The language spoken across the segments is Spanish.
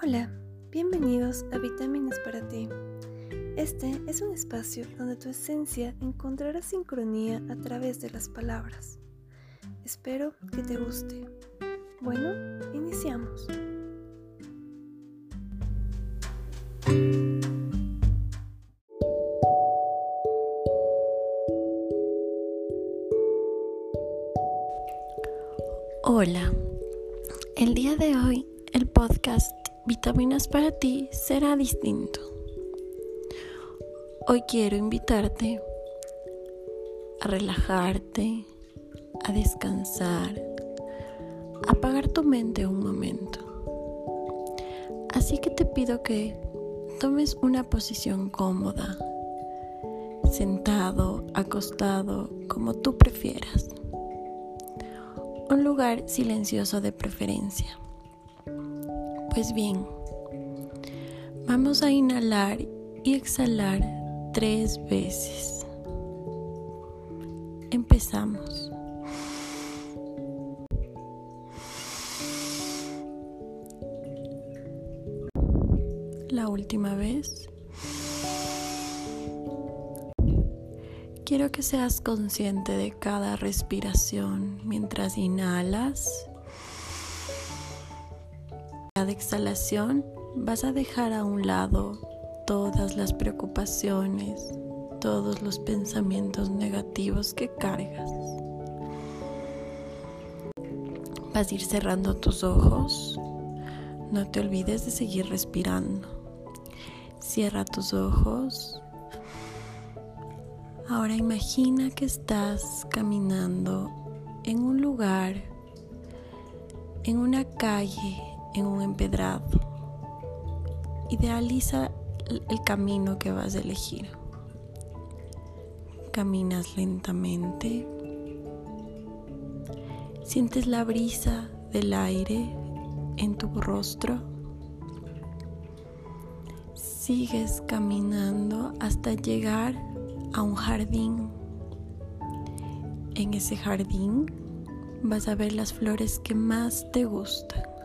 Hola, bienvenidos a Vitaminas para ti. Este es un espacio donde tu esencia encontrará sincronía a través de las palabras. Espero que te guste. Bueno, iniciamos. Hola, el día de hoy el podcast Vitaminas para ti será distinto. Hoy quiero invitarte a relajarte, a descansar, a apagar tu mente un momento. Así que te pido que tomes una posición cómoda, sentado, acostado, como tú prefieras. Un lugar silencioso de preferencia. Pues bien, vamos a inhalar y exhalar tres veces. Empezamos. La última vez. Quiero que seas consciente de cada respiración mientras inhalas. Cada exhalación vas a dejar a un lado todas las preocupaciones, todos los pensamientos negativos que cargas. Vas a ir cerrando tus ojos. No te olvides de seguir respirando. Cierra tus ojos. Ahora imagina que estás caminando en un lugar, en una calle, en un empedrado. Idealiza el camino que vas a elegir. Caminas lentamente. Sientes la brisa del aire en tu rostro. Sigues caminando hasta llegar a un jardín. En ese jardín vas a ver las flores que más te gustan.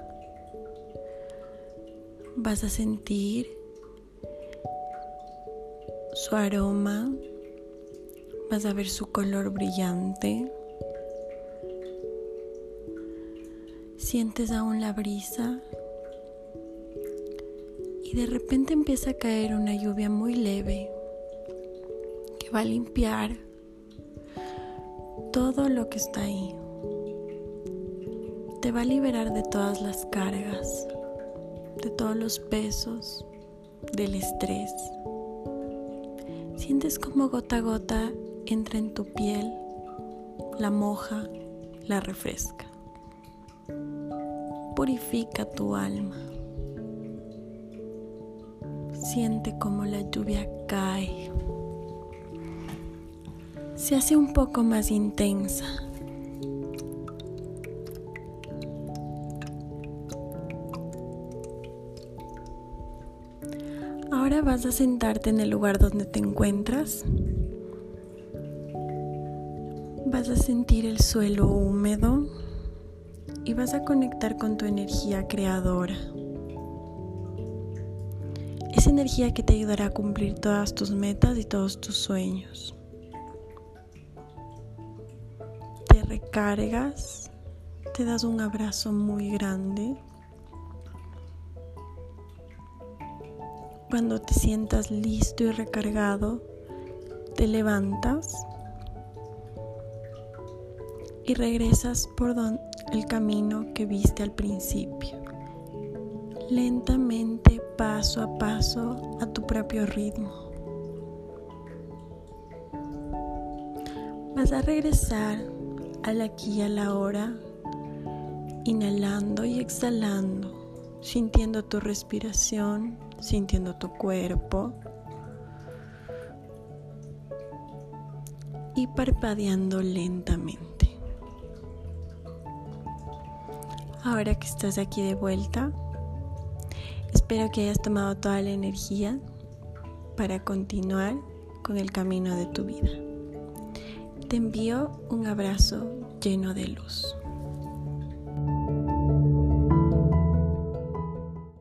Vas a sentir su aroma, vas a ver su color brillante. Sientes aún la brisa y de repente empieza a caer una lluvia muy leve que va a limpiar todo lo que está ahí. Te va a liberar de todas las cargas, de todos los pesos, del estrés. Sientes como gota a gota entra en tu piel, la moja, la refresca. Purifica tu alma. Siente como la lluvia cae. Se hace un poco más intensa. Ahora vas a sentarte en el lugar donde te encuentras. Vas a sentir el suelo húmedo y vas a conectar con tu energía creadora. Esa energía que te ayudará a cumplir todas tus metas y todos tus sueños. Te recargas, te das un abrazo muy grande. Cuando te sientas listo y recargado, te levantas y regresas por el camino que viste al principio. Lentamente, paso a paso, a tu propio ritmo. Vas a regresar al aquí y a la hora, inhalando y exhalando, sintiendo tu respiración sintiendo tu cuerpo y parpadeando lentamente. Ahora que estás aquí de vuelta, espero que hayas tomado toda la energía para continuar con el camino de tu vida. Te envío un abrazo lleno de luz.